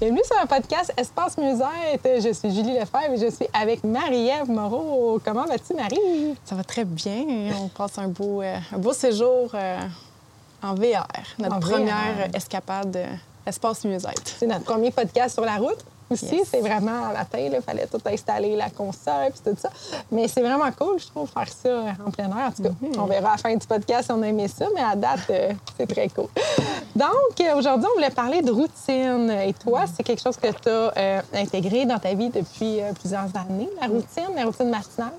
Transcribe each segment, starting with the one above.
Bienvenue sur un podcast Espace Mieux-être. Je suis Julie Lefebvre et je suis avec Marie-Ève Moreau. Comment vas-tu, Marie? Ça va très bien. On passe un beau, euh, un beau séjour euh, en VR, notre première escapade euh, Espace Mieux-être. C'est notre premier podcast sur la route aussi. C'est vraiment à matin, il fallait tout installer, la console, puis tout ça. Mais c'est vraiment cool, je trouve, faire ça en plein air. En tout cas, mm-hmm. on verra à la fin du podcast si on a aimé ça, mais à date, euh, c'est très cool. Donc, euh, aujourd'hui, on voulait parler de routine. Et toi, c'est quelque chose que tu as euh, intégré dans ta vie depuis plusieurs années, la routine, la routine matinale?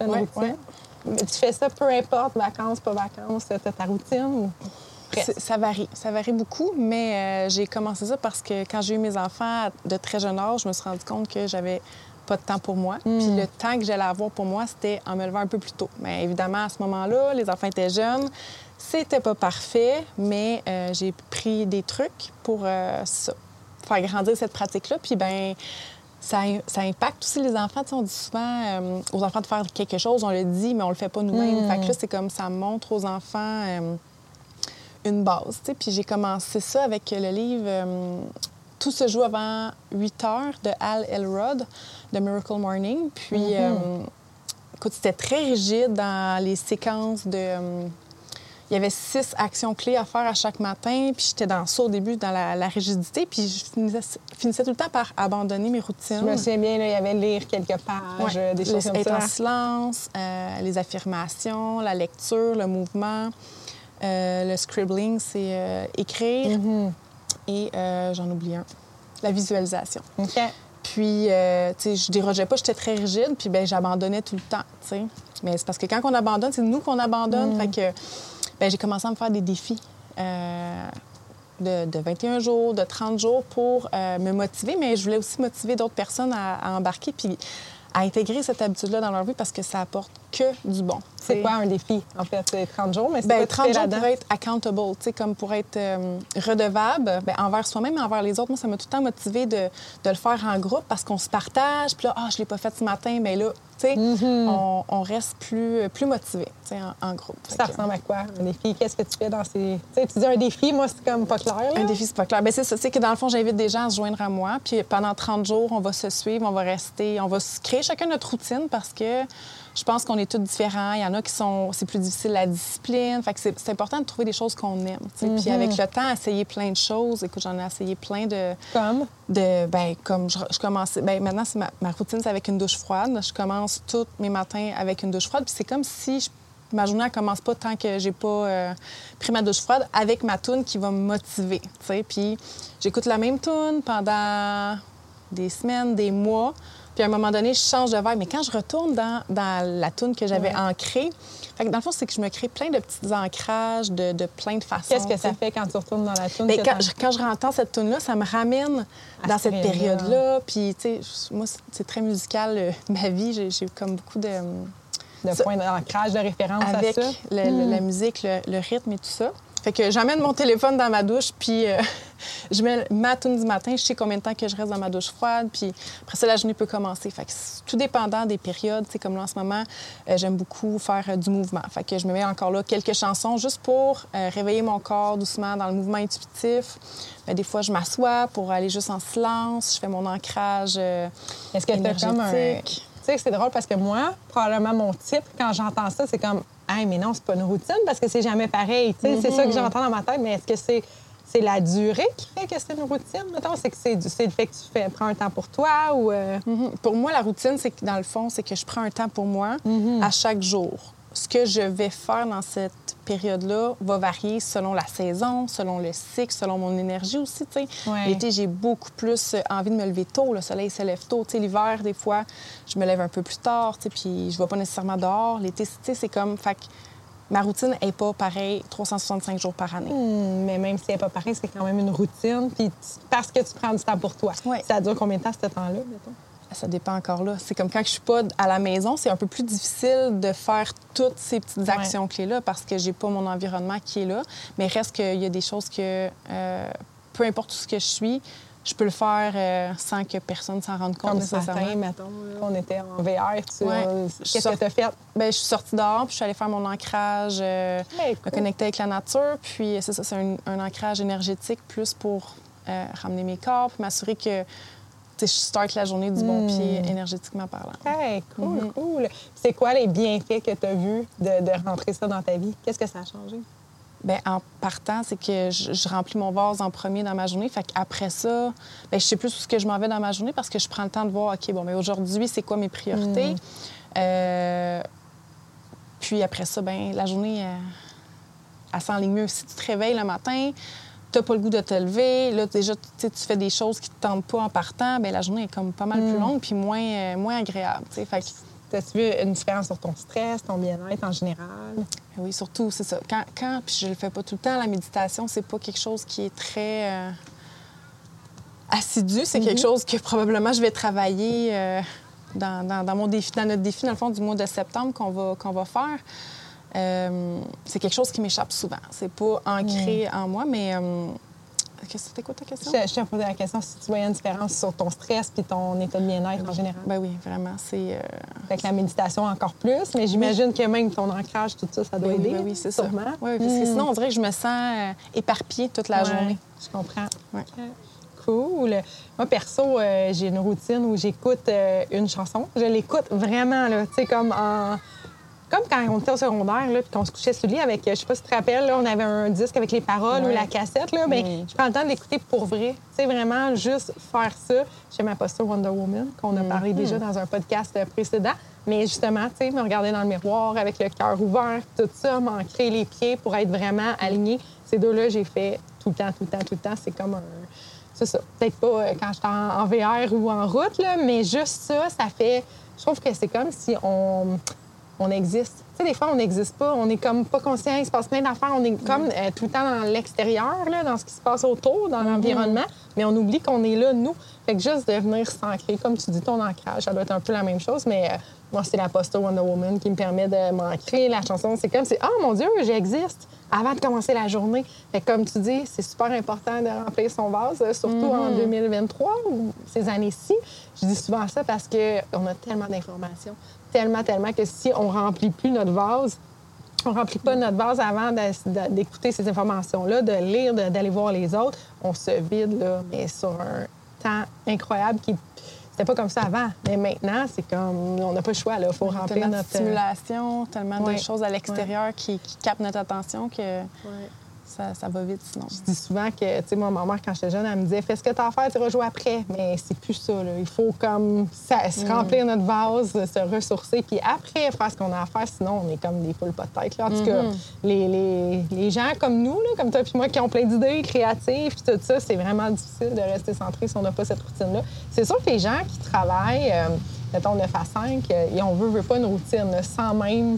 routine? Tu fais ça peu importe, vacances, pas vacances, tu as ta routine? Ça varie. Ça varie beaucoup, mais euh, j'ai commencé ça parce que quand j'ai eu mes enfants de très jeune âge, je me suis rendu compte que j'avais pas de temps pour moi. Hmm. Puis le temps que j'allais avoir pour moi, c'était en me levant un peu plus tôt. Mais évidemment, à ce moment-là, les enfants étaient jeunes. C'était pas parfait, mais euh, j'ai pris des trucs pour euh, ça, faire grandir cette pratique-là. Puis ben ça, ça, impacte aussi les enfants. on dit souvent aux enfants de faire quelque chose, on le dit, mais on le fait pas nous-mêmes. Hmm. Fait que là, c'est comme ça montre aux enfants une base. Puis j'ai commencé ça avec le livre euh, Tout se joue avant 8 heures de Al Elrod, de Miracle Morning. Puis, mm-hmm. euh, écoute, c'était très rigide dans les séquences de. Euh, il y avait six actions clés à faire à chaque matin, puis j'étais dans ça au début, dans la, rigidité, puis je finissais, tout le temps par abandonner mes routines. Je me souviens bien, il y avait lire quelques pages, des choses comme ça. Être en silence, les affirmations, la lecture, le mouvement. Euh, le scribbling, c'est euh, écrire. Mm-hmm. Et euh, j'en oublie un. La visualisation. Puis, tu sais, je dérogeais pas, j'étais très rigide, puis ben j'abandonnais tout le temps, tu sais. Mais c'est parce que quand on abandonne, c'est nous qu'on abandonne. Mm. Fait que, ben j'ai commencé à me faire des défis. De, 21 jours, de 30 jours pour me motiver, mais je voulais aussi motiver d'autres personnes à, à embarquer. Puis à intégrer cette habitude-là dans leur vie parce que ça apporte que du bon. C'est quoi un défi, en fait? C'est 30 jours, mais c'est ben, 30 jours pour être accountable, comme pour être euh, redevable ben, envers soi-même et envers les autres. Moi, ça m'a tout le temps motivé de, de, le faire en groupe parce qu'on se partage. Puis là, ah, je l'ai pas fait ce matin, mais là, Mm-hmm. on, reste plus, plus motivé en, en, groupe. Ça ressemble à quoi, un défi? Qu'est-ce que tu fais dans ces... tu dis un défi, moi, c'est comme pas clair. Un défi, c'est pas clair. Bien, c'est ça. C'est que dans le fond, j'invite des gens à se joindre à moi. Puis pendant 30 jours, on va se suivre, on va rester, on va créer chacun notre routine parce que je pense qu'on est tous différents. Il y en a qui sont. C'est plus difficile la discipline. Fait que c'est important de trouver des choses qu'on aime. Puis mm-hmm. avec le temps, essayer plein de choses. Écoute, j'en ai essayé plein de. Comme? De, ben, comme je, je commençais. Ben, maintenant, c'est ma, routine, c'est avec une douche froide. Je commence tous mes matins avec une douche froide. Puis c'est comme si ma journée ne commence pas tant que j'ai pas euh, pris ma douche froide avec ma toune qui va me motiver. Puis j'écoute la même toune pendant des semaines, des mois. Puis à un moment donné, je change de vibe. Mais quand je retourne dans, la toune que j'avais ancrée, fait que dans le fond, c'est que je me crée plein de petits ancrages de, plein de façons. Qu'est-ce que ça fait quand tu retournes dans la toune? Ben, quand, je, quand je rentends cette toune-là, ça me ramène dans cette période-là. Puis, tu sais, moi, c'est très musical, euh, ma vie. J'ai comme beaucoup de... De points d'ancrage, de référence avec à ça. la hmm. musique, le, rythme et tout ça. Fait que j'emmène mon téléphone dans ma douche, puis euh, je mets ma tune du matin, je sais combien de temps que je reste dans ma douche froide, puis après ça, la journée peut commencer. Fait que tout dépendant des périodes, c'est comme là en ce moment, euh, j'aime beaucoup faire euh, du mouvement. Fait que je me mets encore là quelques chansons juste pour réveiller mon corps doucement dans le mouvement intuitif. Des fois, je m'assois pour aller juste en silence, je fais mon ancrage Est-ce que tu comme un... Tu sais, c'est drôle parce que moi, probablement mon type, quand j'entends ça, c'est comme Hey, mais non, c'est pas une routine parce que c'est jamais pareil. C'est ça que j'entends dans ma tête, mais est-ce que c'est c'est la durée qui fait que c'est une routine, mettons? C'est que c'est, le fait que tu fais, prends un temps pour toi ou... Euh? Mhm. Pour moi, la routine, c'est que dans le fond, c'est que je prends un temps pour moi mhm. à chaque jour. ce que je vais faire dans cette période-là va varier selon la saison, selon le cycle, selon mon énergie aussi. Ouais. L'été, j'ai beaucoup plus envie de me lever tôt. Le soleil se lève tôt. L'hiver, des fois, je me lève un peu plus tard, puis je ne vais pas nécessairement dehors. L'été, c'est comme... Fait que ma routine n'est pas pareille 365 jours par année. Hmm, mais même si elle n'est pas pareil, c'est quand même une routine. Puis parce que tu prends du temps pour toi. Ouais. Ça dure combien de temps, ce temps-là, mettons? Ça dépend encore là. C'est comme quand je suis pas à la maison, c'est un peu plus difficile de faire toutes ces petites Ouais. actions clés-là parce que j'ai pas mon environnement qui est là. Mais reste qu'il y a des choses que, euh, peu importe où ce que je suis, je peux le faire euh, sans que personne s'en rende compte Comme ce nécessairement. matin, mettons, on était en VR. Tu, Ouais. euh, Qu'est-ce que tu as fait? Ben, je suis sortie dehors, puis je suis allée faire mon ancrage, euh, Ouais, me connecter avec la nature. Puis c'est ça, c'est un, un ancrage énergétique plus pour euh, ramener mes corps, puis m'assurer que je starte la journée du bon Hmm. pied énergétiquement parlant. Hey, cool, Mhm. cool. C'est quoi les bienfaits que tu as vus de, de rentrer ça dans ta vie? Qu'est-ce que ça a changé? Bien, en partant, c'est que je, je remplis mon vase en premier dans ma journée. Fait qu'après ça, bien, je sais plus où ce que je m'en vais dans ma journée parce que je prends le temps de voir, OK, bon, mais aujourd'hui, c'est quoi mes priorités? Euh, puis après ça, ben la journée, euh, elle s'enligne mieux. Si tu te réveilles le matin, tu n'as pas le goût de te lever, là, déjà, tu fais des choses qui ne te tentent pas en partant, bien, la journée est comme pas mal plus longue puis moins, euh, moins agréable. tu sais. Fait que, As-tu vu une différence sur ton stress, ton bien-être en général? Oui, surtout, c'est ça. Quand, quand puis je le fais pas tout le temps, la méditation, c'est pas quelque chose qui est très euh, assidu. C'est quelque chose que probablement je vais travailler euh, dans, dans- dans mon défi, dans notre défi, dans le fond, du mois de septembre qu'on va, qu'on va faire. Euh, c'est quelque chose qui m'échappe souvent. C'est pas ancré en moi, mais. C'était quoi ta question? Je, je t'ai posé la question si tu voyais une différence sur ton stress puis ton état de bien-être en général. Ben oui, vraiment. C'est. euh, Avec la méditation encore plus, mais j'imagine que même ton ancrage, tout ça, ça doit ben oui, aider. ben oui, c'est ça. Oui, parce que Mm. sinon, on dirait que je me sens euh, éparpillée toute la Ouais, journée. Je comprends. Ouais. Cool. Moi, perso, euh, j'ai une routine où j'écoute euh, une chanson. Je l'écoute vraiment, là, tu sais, comme en... Comme quand on était au secondaire, là, puis qu'on se couchait sur le lit avec, euh, je sais pas si tu te rappelles, là, on avait un disque avec les paroles ou la cassette, là, mais Mm. je prends le temps de l'écouter pour vrai. Tu sais, vraiment, juste faire ça. J'ai ma posture Wonder Woman, qu'on a parlé déjà dans un podcast euh, précédent. Mais justement, tu sais, me regarder dans le miroir avec le cœur ouvert, tout ça, m'ancrer les pieds pour être vraiment aligné. Ces deux-là, j'ai fait tout le temps, tout le temps, tout le temps. C'est comme un. C'est ça. Peut-être pas euh, quand j'étais en VR ou en route, là, mais juste ça, ça fait. Je trouve que c'est comme si on, on existe. Tu sais, des fois, on n'existe pas. On est comme pas conscient. Il se passe plein d'affaires. On est comme euh, tout le temps dans l'extérieur, dans ce qui se passe autour, dans l'environnement, mais on oublie qu'on est là, nous. Fait que juste de venir s'ancrer, comme tu dis, ton ancrage, ça doit être un peu la même chose, mais euh, moi, c'est la posture Wonder Woman qui me permet de m'ancrer. La chanson, c'est comme si, oh mon Dieu, j'existe avant de commencer la journée. Fait que comme tu dis, c'est super important de remplir son vase, surtout en 2023 ou ces années-ci. Je dis souvent ça parce qu'on a tellement d'informations, tellement, tellement que si on remplit plus notre vase, on remplit pas notre vase avant d'écouter ces informations-là, de lire, d'aller voir les autres. On se vide, là, mais sur un temps incroyable qui. C'était pas comme ça avant. Mais maintenant, c'est comme. On n'a pas le choix, là. Il faut remplir tellement de notre. stimulation, tellement Ouais. de choses à l'extérieur qui, qui captent notre attention que Ouais. Ça, ça va vite sinon. Je dis souvent que, tu sais, moi, ma mère, quand j'étais jeune, elle me disait Fais ce que tu as à faire, tu rejoues après. Mais c'est plus ça, là. Il faut comme ça, se remplir notre vase, se ressourcer, puis après faire ce qu'on a à faire. Sinon, on est comme des poules pas de tête, là. En tout cas, les, les- les gens comme nous, là, comme toi puis moi, qui ont plein d'idées créatives, puis tout ça, c'est vraiment difficile de rester centré si on n'a pas cette routine-là. C'est sûr que les gens qui travaillent, euh, mettons 9 à 5, euh, et on veut, veut pas une routine, sans même.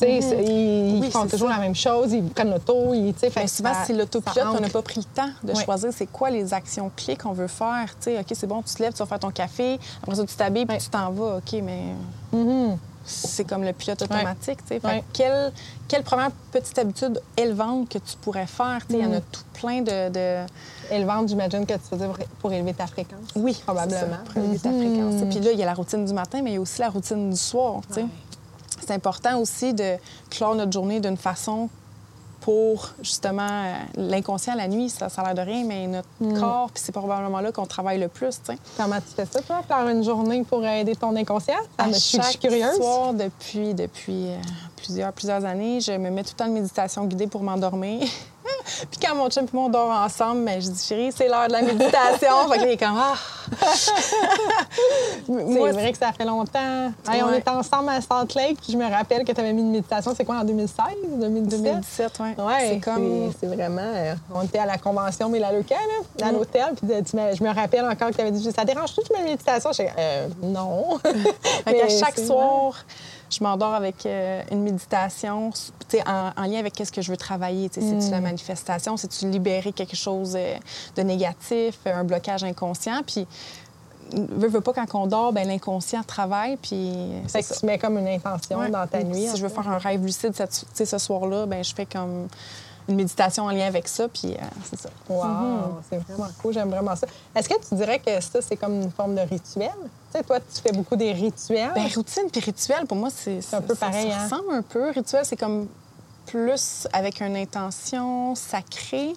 C'est- ils, font toujours ça. la même chose, ils prennent l'auto, ils, fait que souvent, ça- c'est l'autopilote, on n'a pas pris le temps de choisir c'est quoi les actions clés qu'on veut faire. OK, c'est bon, tu te lèves, tu vas faire ton café, après ça, tu t'habilles, puis tu t'en vas. OK, mais Mhm. c'est comme le pilote automatique. Fait que quelle, quelle première petite habitude élevante que tu pourrais faire? Il y en a Mm. tout plein de... de... Élevante, j'imagine que tu faisais pour- élever ta fréquence. Oui, probablement. ça, pour élever ta Mhm. fréquence. Puis là, il y a la routine du matin, mais il y a aussi la routine du soir. C'est important aussi de clore notre journée d'une façon pour justement euh, l'inconscient la nuit, ça, ça a l'air de rien, mais notre Mm. corps, puis c'est probablement là qu'on travaille le plus. tu sais. Comment tu fais ça, toi, faire une journée pour aider ton inconscient? Ça À me- je suis- je suis chaque curieuse. soir, depuis, depuis euh, plusieurs, plusieurs années, je me mets tout le temps de méditation guidée pour m'endormir. Puis quand mon chum et moi on dort ensemble, ben, je dis chérie, c'est l'heure de la méditation. fait que là, il est comme ah. c'est vrai que ça fait longtemps. on était ensemble à Salt Lake, puis je me rappelle que tu avais mis une méditation, c'est quoi, en 2016, 2017? 2017, oui. Ouais, c'est comme... C'est vraiment... Euh, on était à la convention Mélaluca, là, à mm. l'hôtel, puis je me rappelle encore que tu avais dit « Ça dérange-tu que je méditation? » Je euh, non. » à chaque soir je m'endors avec euh, une méditation en, en, lien avec qu'est-ce que je veux travailler. C'est-tu la mm. manifestation? C'est-tu libérer quelque chose euh, de négatif, un blocage inconscient? Puis, veux, veux pas, quand on dort, ben, l'inconscient travaille. Puis, fait que tu mets comme une intention dans ta nuit. Si je veux faire un rêve lucide ce soir-là, ben, je fais comme une méditation en lien avec ça, puis euh, c'est ça. Wow, mm-hmm. c'est vraiment cool, j'aime vraiment ça. Est-ce que tu dirais que ça, c'est comme une forme de rituel? Tu sais, toi, tu fais beaucoup des rituels. Bien, routine puis rituel, pour moi, c'est un peu pareil. Ça, hein? ressemble un peu. Rituel, c'est comme plus avec une intention sacrée.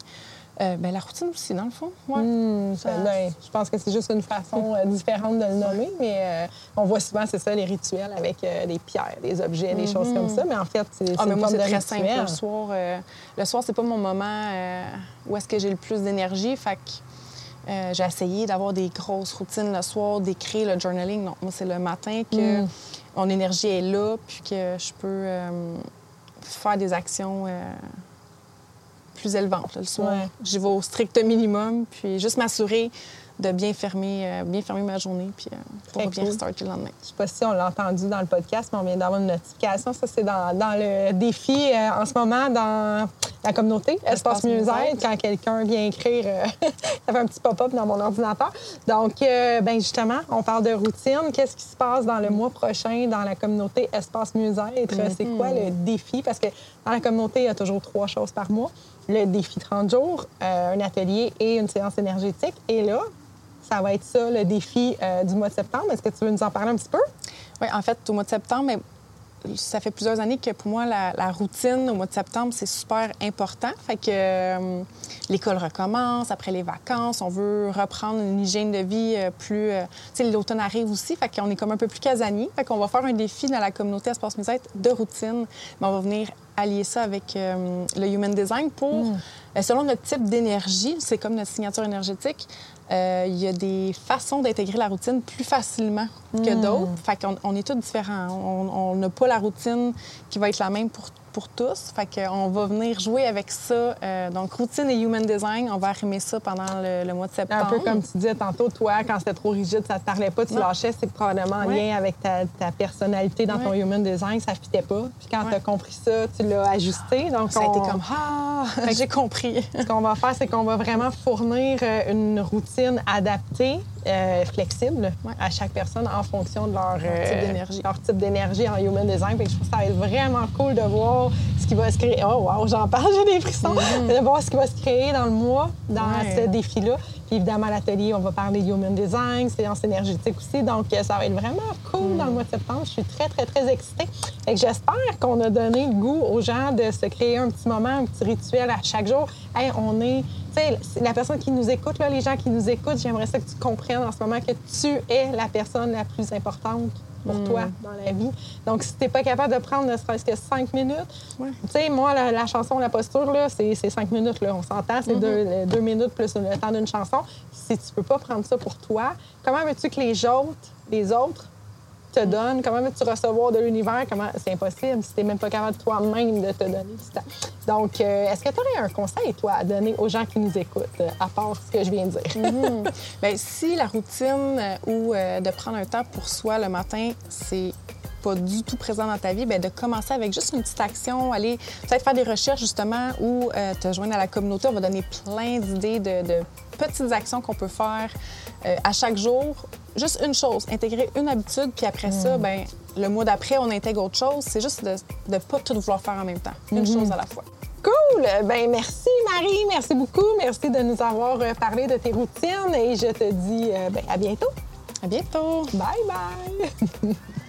Euh, ben, la routine aussi, dans le fond. Ouais. Hmm, ben, je pense que c'est juste une façon euh, différente de le nommer, mais euh, on voit souvent, c'est ça, les rituels avec des pierres, des objets, des choses comme mhm. ça. Mais en fait, c'est ah, une moi, c'est très simple. Le soir, le soir c'est pas mon moment où est-ce que j'ai le plus d'énergie. Fait que j'ai essayé d'avoir des grosses routines le soir, d'écrire le journaling. Non, moi, c'est le matin que hmm. mon énergie est là, puis que je peux faire des actions plus élevante le soir. J'y vais au strict minimum, puis juste m'assurer de bien fermer, euh, bien fermer ma journée puis euh, pour bien starter le lendemain. Je sais pas si on l'a entendu dans le podcast, mais on vient d'avoir une notification. Ça, c'est dans, dans, le défi euh, en ce moment dans la communauté Espace, Mieux-être. Quand quelqu'un vient écrire, ça fait un petit pop-up dans mon ordinateur. Donc, ben justement, on parle de routine. Qu'est-ce qui se passe dans le mois prochain dans la communauté Espace Mieux-être? C'est quoi le défi? Parce que dans la communauté, il y a toujours trois choses par mois le défi 30 jours, un atelier et une séance énergétique. Et là, ça va être ça, le défi euh, du mois de septembre. Est-ce que tu veux nous en parler un petit peu? Oui, en fait, au mois de septembre, ça fait plusieurs années que pour moi, la, routine au mois de septembre, c'est super important. Fait que euh, l'école recommence après les vacances. On veut reprendre une hygiène de vie euh, plus. tu sais, l'automne arrive aussi. Fait qu'on est comme un peu plus casanier. Fait qu'on va faire un défi dans la communauté Espace Musette de routine. Mais on va venir allier ça avec le Human Design pour, mm. selon notre type d'énergie, c'est comme notre signature énergétique, euh, il y a des façons d'intégrer la routine plus facilement que hmm. d'autres. Fait qu'on on est tous différents. On n'a pas la routine qui va être la même pour pour tous. Fait qu'on va venir jouer avec ça. Euh, donc, routine et human design, on va arrimer ça pendant le, mois de septembre. Un peu comme tu disais tantôt, toi, quand c'était trop rigide, ça te parlait pas, tu lâchais, c'est probablement en lien avec ta, personnalité dans ton human design, ça fitait pas. Puis quand tu as compris ça, tu l'as ajusté. Donc, ça a été comme Ah, j'ai compris. Ce qu'on va faire, c'est qu'on va vraiment fournir euh, une routine adaptée euh, flexible à chaque personne en fonction de leur, leur type d'énergie en human design. je trouve que ça va être vraiment cool de voir ce qui va se créer. Oh, wow, j'en parle, j'ai des frissons. Mm-hmm. De voir ce qui va se créer dans le mois, dans ce défi-là. Puis évidemment, à l'atelier, on va parler human design, séance énergétique aussi. Donc, euh, ça va être vraiment cool dans le mois de septembre. Je suis très, très, très excitée. Et j'espère qu'on a donné le goût aux gens de se créer un petit moment, un petit rituel à chaque jour. Hey, on est tu sais, la personne qui nous écoute, là, les gens qui nous écoutent, j'aimerais ça que tu comprennes en ce moment que tu es la personne la plus importante pour mm. toi dans la vie. Donc, si tu n'es pas capable de prendre ne serait-ce que cinq minutes, tu sais, moi, la, chanson, la posture, là, c'est cinq minutes. Là. On s'entend, c'est mm-hmm. deux, minutes plus le temps d'une chanson. Si tu peux pas prendre ça pour toi, comment veux-tu que les autres, les autres te donne, comment veux-tu recevoir de l'univers? Comment... C'est impossible si tu n'es même pas capable toi-même de te donner Donc, euh, est-ce que tu aurais un conseil, toi, à donner aux gens qui nous écoutent, euh, à part ce que je viens de dire? Mhm. Bien, si la routine euh, ou de prendre un temps pour soi le matin, c'est pas du tout présent dans ta vie, bien, de commencer avec juste une petite action, aller peut-être faire des recherches justement ou te joindre à la communauté. On va donner plein d'idées de, petites actions qu'on peut faire à chaque jour juste une chose, intégrer une habitude, puis après ça, mm. ben le mois d'après, on intègre autre chose. C'est juste de ne pas tout vouloir faire en même temps. Une mm-hmm. chose à la fois. Cool! Ben merci Marie, merci beaucoup. Merci de nous avoir euh, parlé de tes routines et je te dis euh, ben, à bientôt. À bientôt. Bye bye.